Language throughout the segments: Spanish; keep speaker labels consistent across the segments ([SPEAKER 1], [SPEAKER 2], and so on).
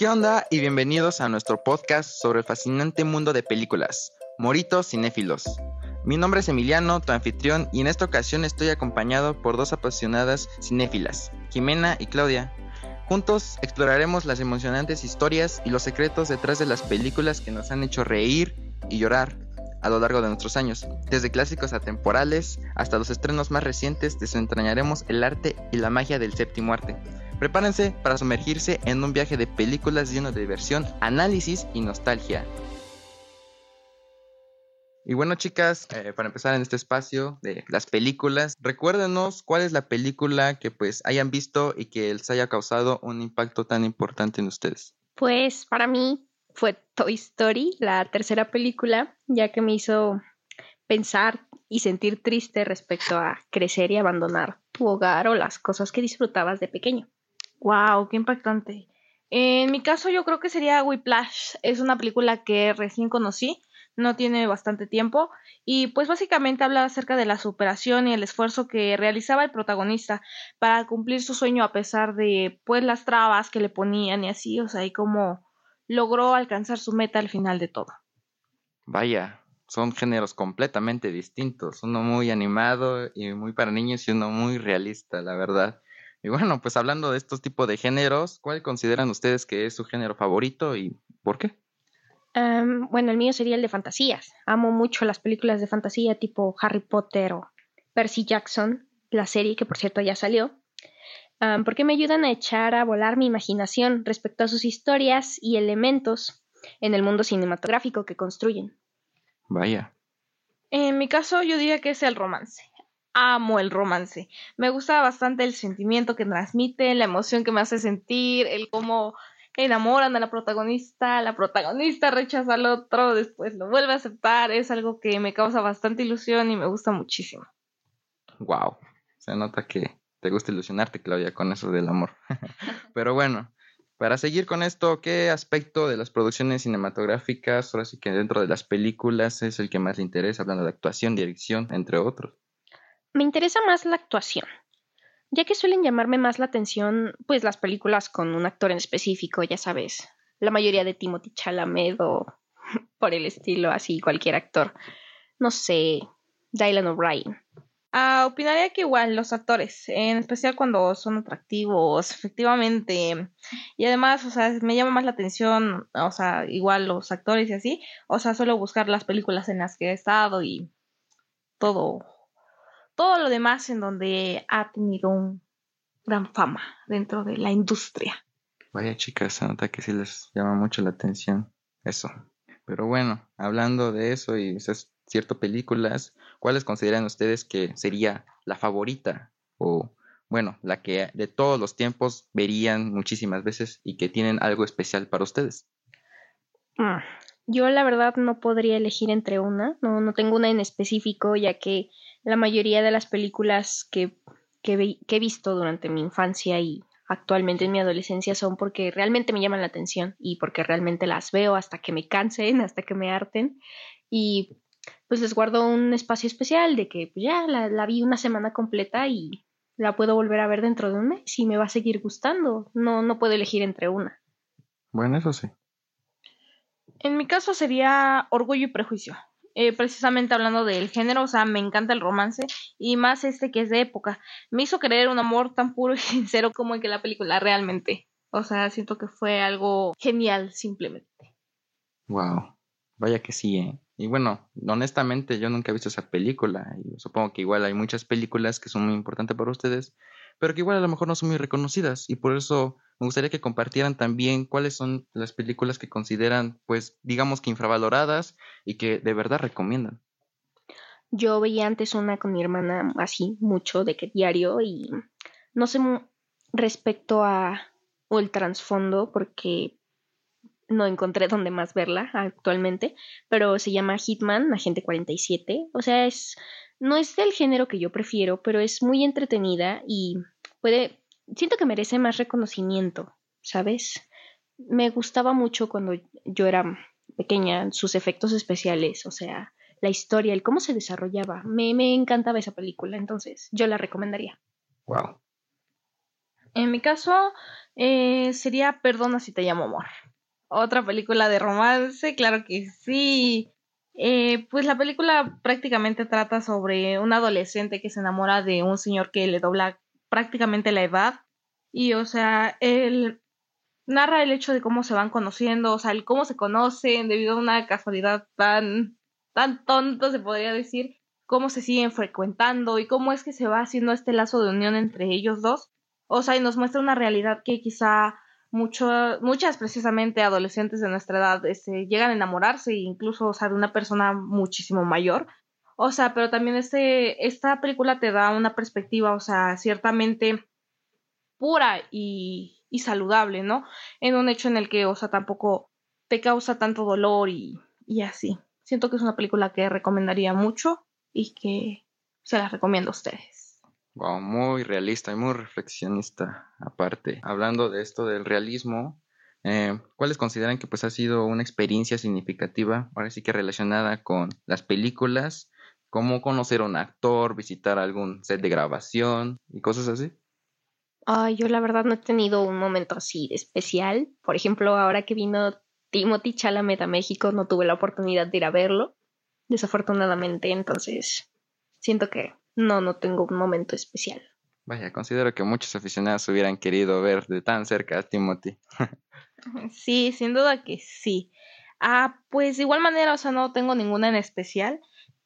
[SPEAKER 1] ¿Qué onda? Y bienvenidos a nuestro podcast sobre el fascinante mundo de películas, Moritos Cinéfilos. Mi nombre es Emiliano, tu anfitrión, y en esta ocasión estoy acompañado por dos apasionadas cinéfilas, Jimena y Claudia. Juntos exploraremos las emocionantes historias y los secretos detrás de las películas que nos han hecho reír y llorar a lo largo de nuestros años. Desde clásicos atemporales hasta los estrenos más recientes, desentrañaremos el arte y la magia del séptimo arte. Prepárense para sumergirse en un viaje de películas lleno de diversión, análisis y nostalgia. Y bueno, chicas, eh, para empezar en este espacio de las películas, recuérdenos cuál es la película que pues hayan visto y que les haya causado un impacto tan importante en ustedes.
[SPEAKER 2] Pues para mí fue Toy Story, la tercera película, ya que me hizo pensar y sentir triste respecto a crecer y abandonar tu hogar o las cosas que disfrutabas de pequeño.
[SPEAKER 3] Wow, qué impactante. En mi caso yo creo que sería Whiplash. Es una película que recién conocí, no tiene bastante tiempo y pues básicamente habla acerca de la superación y el esfuerzo que realizaba el protagonista para cumplir su sueño a pesar de pues las trabas que le ponían y así, o sea, y cómo logró alcanzar su meta al final de todo.
[SPEAKER 1] Vaya, son géneros completamente distintos, uno muy animado y muy para niños y uno muy realista, la verdad. Y bueno, pues hablando de estos tipos de géneros, ¿cuál consideran ustedes que es su género favorito y por qué?
[SPEAKER 2] bueno, el mío sería el de fantasías. Amo mucho las películas de fantasía tipo Harry Potter o Percy Jackson, la serie que por cierto ya salió porque me ayudan a echar a volar mi imaginación respecto a sus historias y elementos en el mundo cinematográfico que construyen.
[SPEAKER 1] Vaya.
[SPEAKER 3] En mi caso, yo diría que es el romance. Amo el romance. Me gusta bastante el sentimiento que transmite, la emoción que me hace sentir, el cómo enamoran a la protagonista, la protagonista rechaza al otro, después lo vuelve a aceptar. Es algo que me causa bastante ilusión y me gusta muchísimo.
[SPEAKER 1] Wow. Se nota que te gusta ilusionarte, Claudia, con eso del amor. Pero bueno, para seguir con esto, ¿qué aspecto de las producciones cinematográficas, ahora sí que dentro de las películas, es el que más le interesa, hablando de actuación, dirección, entre otros?
[SPEAKER 2] Me interesa más la actuación, ya que suelen llamarme más la atención, pues las películas con un actor en específico, ya sabes, la mayoría de Timothy Chalamet o por el estilo, así cualquier actor. No sé, Dylan O'Brien.
[SPEAKER 3] Ah, opinaría que igual los actores, en especial cuando son atractivos, efectivamente. Y además, o sea, me llama más la atención, o sea, igual los actores y así. O sea, suelo buscar las películas en las que he estado y todo, todo lo demás en donde ha tenido un gran fama dentro de la industria.
[SPEAKER 1] Vaya chicas, se nota que sí les llama mucho la atención eso. Pero bueno, hablando de eso y esas ciertas películas, ¿cuáles consideran ustedes que sería la favorita o bueno, la que de todos los tiempos verían muchísimas veces y que tienen algo especial para ustedes?
[SPEAKER 2] Mm, yo la verdad no podría elegir entre una, no, no tengo una en específico, ya que la mayoría de las películas que, que, que he visto durante mi infancia y actualmente en mi adolescencia son porque realmente me llaman la atención y porque realmente las veo hasta que me cansen, hasta que me harten. Y pues les guardo un espacio especial de que pues ya la, vi una semana completa y la puedo volver a ver dentro de un mes y me va a seguir gustando. No, no puedo elegir entre una.
[SPEAKER 1] Bueno, eso sí.
[SPEAKER 3] En mi caso sería Orgullo y Prejuicio. Eh, precisamente hablando del género, o sea, me encanta el romance y más este que es de época. Me hizo creer un amor tan puro y sincero como en que la película realmente. O sea, siento que fue algo genial simplemente.
[SPEAKER 1] Wow, vaya que sí, ¿eh? Y bueno, honestamente yo nunca he visto esa película y supongo que igual hay muchas películas que son muy importantes para ustedes, pero que igual a lo mejor no son muy reconocidas y por eso me gustaría que compartieran también cuáles son las películas que consideran pues digamos que infravaloradas y que de verdad recomiendan.
[SPEAKER 2] Yo veía antes una con mi hermana así mucho de que diario y no sé respecto a el trasfondo porque no encontré dónde más verla actualmente, pero se llama Hitman, Agente 47. O sea, es no es del género que yo prefiero, pero es muy entretenida y puede siento que merece más reconocimiento, ¿sabes? Me gustaba mucho cuando yo era pequeña sus efectos especiales, o sea, la historia, el cómo se desarrollaba. Me, me encantaba esa película, entonces yo la recomendaría.
[SPEAKER 1] Wow.
[SPEAKER 3] En mi caso, eh, sería Perdona si te llamo amor. Otra película de romance, claro que sí. Eh, pues la película prácticamente trata sobre un adolescente que se enamora de un señor que le dobla prácticamente la edad. Y, o sea, él narra el hecho de cómo se van conociendo, o sea, el cómo se conocen debido a una casualidad tan, tan tonta, se podría decir, cómo se siguen frecuentando y cómo es que se va haciendo este lazo de unión entre ellos dos. O sea, y nos muestra una realidad que quizá muchas precisamente adolescentes de nuestra edad este, llegan a enamorarse, incluso o sea, de una persona muchísimo mayor. O sea, pero también este, esta película te da una perspectiva, o sea, ciertamente pura y, y saludable, ¿no? En un hecho en el que, o sea, tampoco te causa tanto dolor y, y así. Siento que es una película que recomendaría mucho y que se las recomiendo a ustedes.
[SPEAKER 1] Wow, muy realista y muy reflexionista aparte. Hablando de esto del realismo, eh, ¿cuáles consideran que pues ha sido una experiencia significativa, ahora sí que relacionada con las películas? ¿Cómo conocer a un actor, visitar algún set de grabación y cosas así?
[SPEAKER 2] Ay, yo la verdad no he tenido un momento así especial. Por ejemplo, ahora que vino Timothy Chalamet a México, no tuve la oportunidad de ir a verlo desafortunadamente, entonces siento que no, no tengo un momento especial.
[SPEAKER 1] Vaya, considero que muchos aficionados hubieran querido ver de tan cerca a Timothy.
[SPEAKER 3] sí, sin duda que sí. Ah, pues de igual manera, o sea, no tengo ninguna en especial,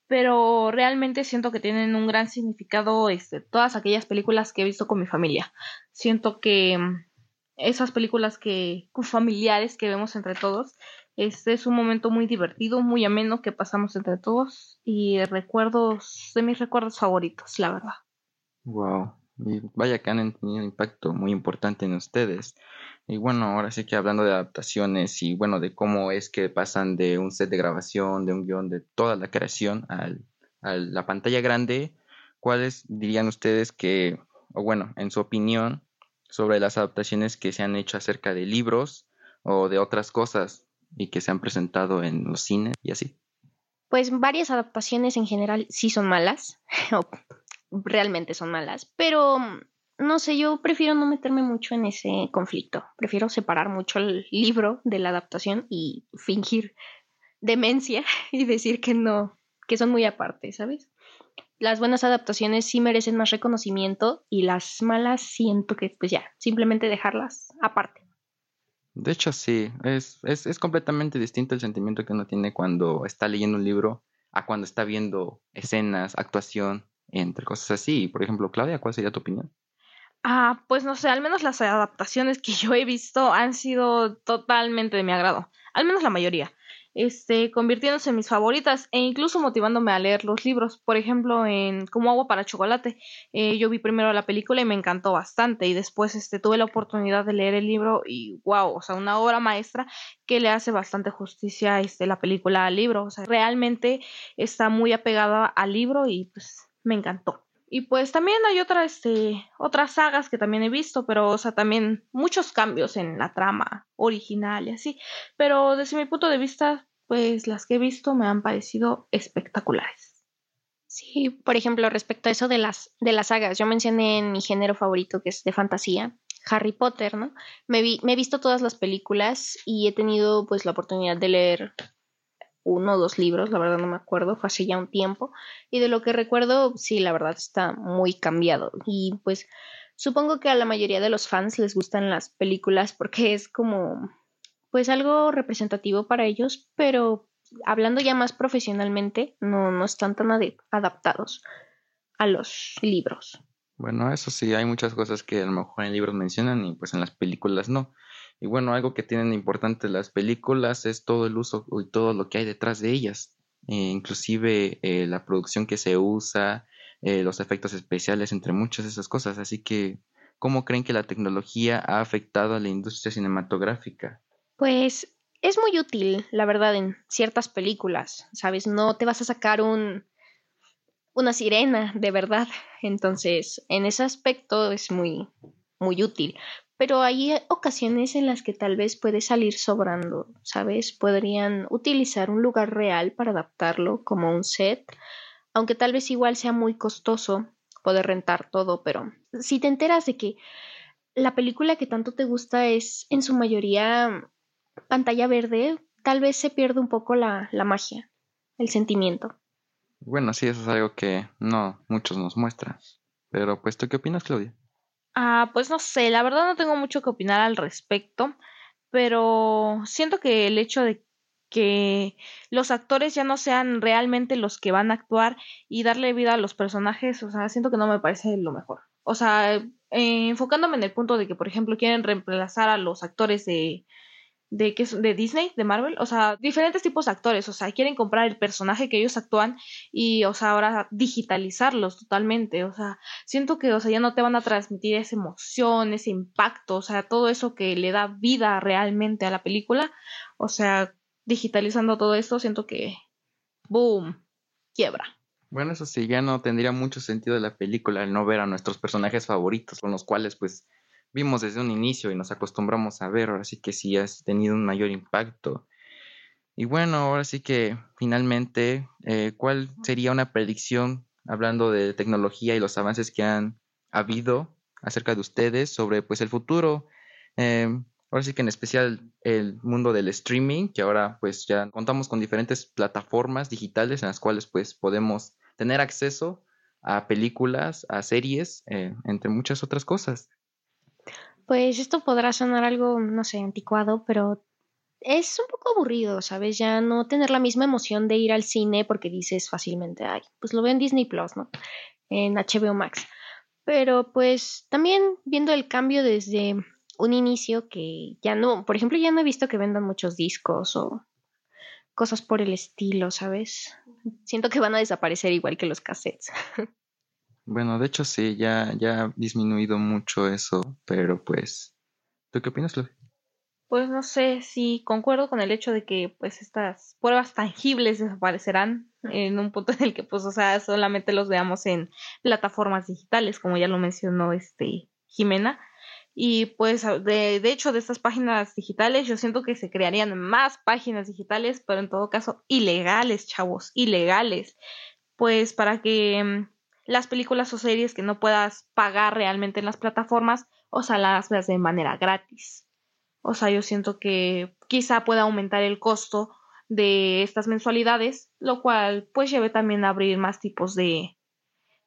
[SPEAKER 3] pero realmente siento que tienen un gran significado este, todas aquellas películas que he visto con mi familia. Siento que mm, esas películas que familiares que vemos entre todos este es un momento muy divertido, muy ameno que pasamos entre todos y recuerdos de mis recuerdos favoritos, la verdad.
[SPEAKER 1] Wow, y vaya que han tenido un impacto muy importante en ustedes. Y bueno, ahora sí que hablando de adaptaciones y bueno, de cómo es que pasan de un set de grabación, de un guion, de toda la creación al, a la pantalla grande, ¿cuáles dirían ustedes que, o bueno, en su opinión, sobre las adaptaciones que se han hecho acerca de libros o de otras cosas y que se han presentado en los cines y así?
[SPEAKER 2] Pues varias adaptaciones en general sí son malas, o realmente son malas, pero no sé, yo prefiero no meterme mucho en ese conflicto, prefiero separar mucho el libro de la adaptación y fingir demencia y decir que no, que son muy aparte, ¿sabes? Las buenas adaptaciones sí merecen más reconocimiento y las malas siento que pues ya, simplemente dejarlas aparte.
[SPEAKER 1] De hecho, sí, es, es, es completamente distinto el sentimiento que uno tiene cuando está leyendo un libro a cuando está viendo escenas, actuación, entre cosas así. Por ejemplo, Claudia, ¿cuál sería tu opinión?
[SPEAKER 3] Ah, pues no sé, al menos las adaptaciones que yo he visto han sido totalmente de mi agrado, al menos la mayoría este, convirtiéndose en mis favoritas e incluso motivándome a leer los libros. Por ejemplo, en Como agua para chocolate, eh, yo vi primero la película y me encantó bastante y después este, tuve la oportunidad de leer el libro y wow, o sea, una obra maestra que le hace bastante justicia este, la película al libro. O sea, realmente está muy apegada al libro y pues me encantó. Y pues también hay este, otras sagas que también he visto, pero, o sea, también muchos cambios en la trama original y así. Pero desde mi punto de vista, pues las que he visto me han parecido espectaculares.
[SPEAKER 2] Sí, por ejemplo, respecto a eso de las, de las sagas, yo mencioné en mi género favorito que es de fantasía, Harry Potter, ¿no? Me, vi, me he visto todas las películas y he tenido pues la oportunidad de leer uno o dos libros, la verdad no me acuerdo, fue hace ya un tiempo, y de lo que recuerdo, sí, la verdad está muy cambiado. Y pues supongo que a la mayoría de los fans les gustan las películas porque es como, pues algo representativo para ellos, pero hablando ya más profesionalmente, no, no están tan adaptados a los libros.
[SPEAKER 1] Bueno, eso sí, hay muchas cosas que a lo mejor en libros mencionan y pues en las películas no. Y bueno, algo que tienen importante las películas es todo el uso y todo lo que hay detrás de ellas, eh, inclusive eh, la producción que se usa, eh, los efectos especiales, entre muchas de esas cosas. Así que, ¿cómo creen que la tecnología ha afectado a la industria cinematográfica?
[SPEAKER 2] Pues es muy útil, la verdad, en ciertas películas, ¿sabes? No te vas a sacar un una sirena de verdad. Entonces, en ese aspecto es muy muy útil pero hay ocasiones en las que tal vez puede salir sobrando, ¿sabes? Podrían utilizar un lugar real para adaptarlo como un set, aunque tal vez igual sea muy costoso poder rentar todo, pero si te enteras de que la película que tanto te gusta es en su mayoría pantalla verde, tal vez se pierde un poco la, la magia, el sentimiento.
[SPEAKER 1] Bueno, sí, eso es algo que no muchos nos muestran. Pero pues, ¿tú qué opinas, Claudia?
[SPEAKER 3] Ah, pues no sé, la verdad no tengo mucho que opinar al respecto, pero siento que el hecho de que los actores ya no sean realmente los que van a actuar y darle vida a los personajes, o sea, siento que no me parece lo mejor. O sea, eh, enfocándome en el punto de que, por ejemplo, quieren reemplazar a los actores de, de, de Disney, de Marvel, o sea, diferentes tipos de actores, o sea, quieren comprar el personaje que ellos actúan y, o sea, ahora digitalizarlos totalmente, o sea, siento que, o sea, ya no te van a transmitir esa emoción, ese impacto, o sea, todo eso que le da vida realmente a la película, o sea, digitalizando todo esto, siento que, boom, quiebra.
[SPEAKER 1] Bueno, eso sí, ya no tendría mucho sentido la película el no ver a nuestros personajes favoritos, con los cuales pues vimos desde un inicio y nos acostumbramos a ver, ahora sí que sí ha tenido un mayor impacto. Y bueno, ahora sí que finalmente, eh, ¿cuál sería una predicción hablando de tecnología y los avances que han habido acerca de ustedes sobre pues el futuro? Eh, ahora sí que en especial el mundo del streaming, que ahora pues ya contamos con diferentes plataformas digitales en las cuales pues podemos tener acceso a películas, a series, eh, entre muchas otras cosas.
[SPEAKER 2] Pues esto podrá sonar algo, no sé, anticuado, pero es un poco aburrido, ¿sabes? Ya no tener la misma emoción de ir al cine porque dices fácilmente, ay, pues lo veo en Disney Plus, ¿no? En HBO Max. Pero pues también viendo el cambio desde un inicio que ya no, por ejemplo, ya no he visto que vendan muchos discos o cosas por el estilo, ¿sabes? Siento que van a desaparecer igual que los cassettes.
[SPEAKER 1] Bueno, de hecho sí, ya, ya ha disminuido mucho eso, pero pues, ¿tú qué opinas?
[SPEAKER 3] Pues no sé si concuerdo con el hecho de que pues estas pruebas tangibles desaparecerán en un punto en el que pues o sea solamente los veamos en plataformas digitales como ya lo mencionó este Jimena y pues de, de hecho de estas páginas digitales yo siento que se crearían más páginas digitales pero en todo caso ilegales chavos ilegales pues para que las películas o series que no puedas pagar realmente en las plataformas, o sea, las veas de manera gratis. O sea, yo siento que quizá pueda aumentar el costo de estas mensualidades, lo cual pues lleve también a abrir más tipos de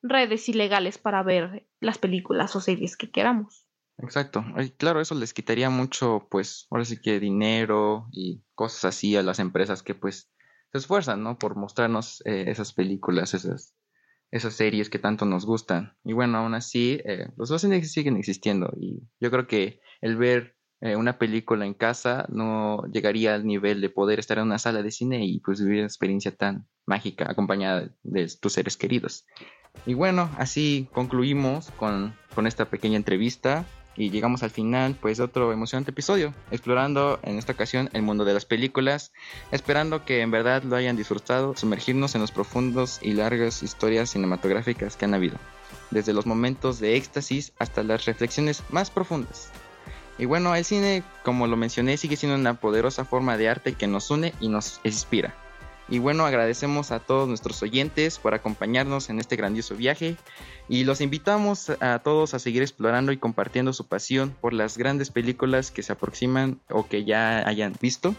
[SPEAKER 3] redes ilegales para ver las películas o series que queramos.
[SPEAKER 1] Exacto. Claro, eso les quitaría mucho, pues, ahora sí que dinero y cosas así a las empresas que pues se esfuerzan, ¿no? Por mostrarnos eh, esas películas, esas esas series que tanto nos gustan. Y bueno, aún así, eh, los dos siguen existiendo. Y yo creo que el ver eh, una película en casa no llegaría al nivel de poder estar en una sala de cine y pues vivir una experiencia tan mágica acompañada de tus seres queridos. Y bueno, así concluimos con, con esta pequeña entrevista y llegamos al final pues de otro emocionante episodio, explorando en esta ocasión el mundo de las películas, esperando que en verdad lo hayan disfrutado, sumergirnos en los profundos y largas historias cinematográficas que han habido, desde los momentos de éxtasis hasta las reflexiones más profundas. Y bueno, el cine, como lo mencioné, sigue siendo una poderosa forma de arte que nos une y nos inspira. Y bueno, agradecemos a todos nuestros oyentes por acompañarnos en este grandioso viaje y los invitamos a todos a seguir explorando y compartiendo su pasión por las grandes películas que se aproximan o que ya hayan visto.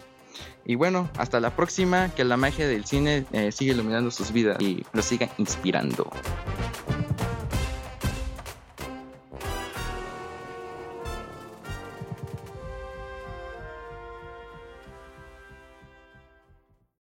[SPEAKER 1] Y bueno, hasta la próxima, que la magia del cine eh, siga iluminando sus vidas y los siga inspirando.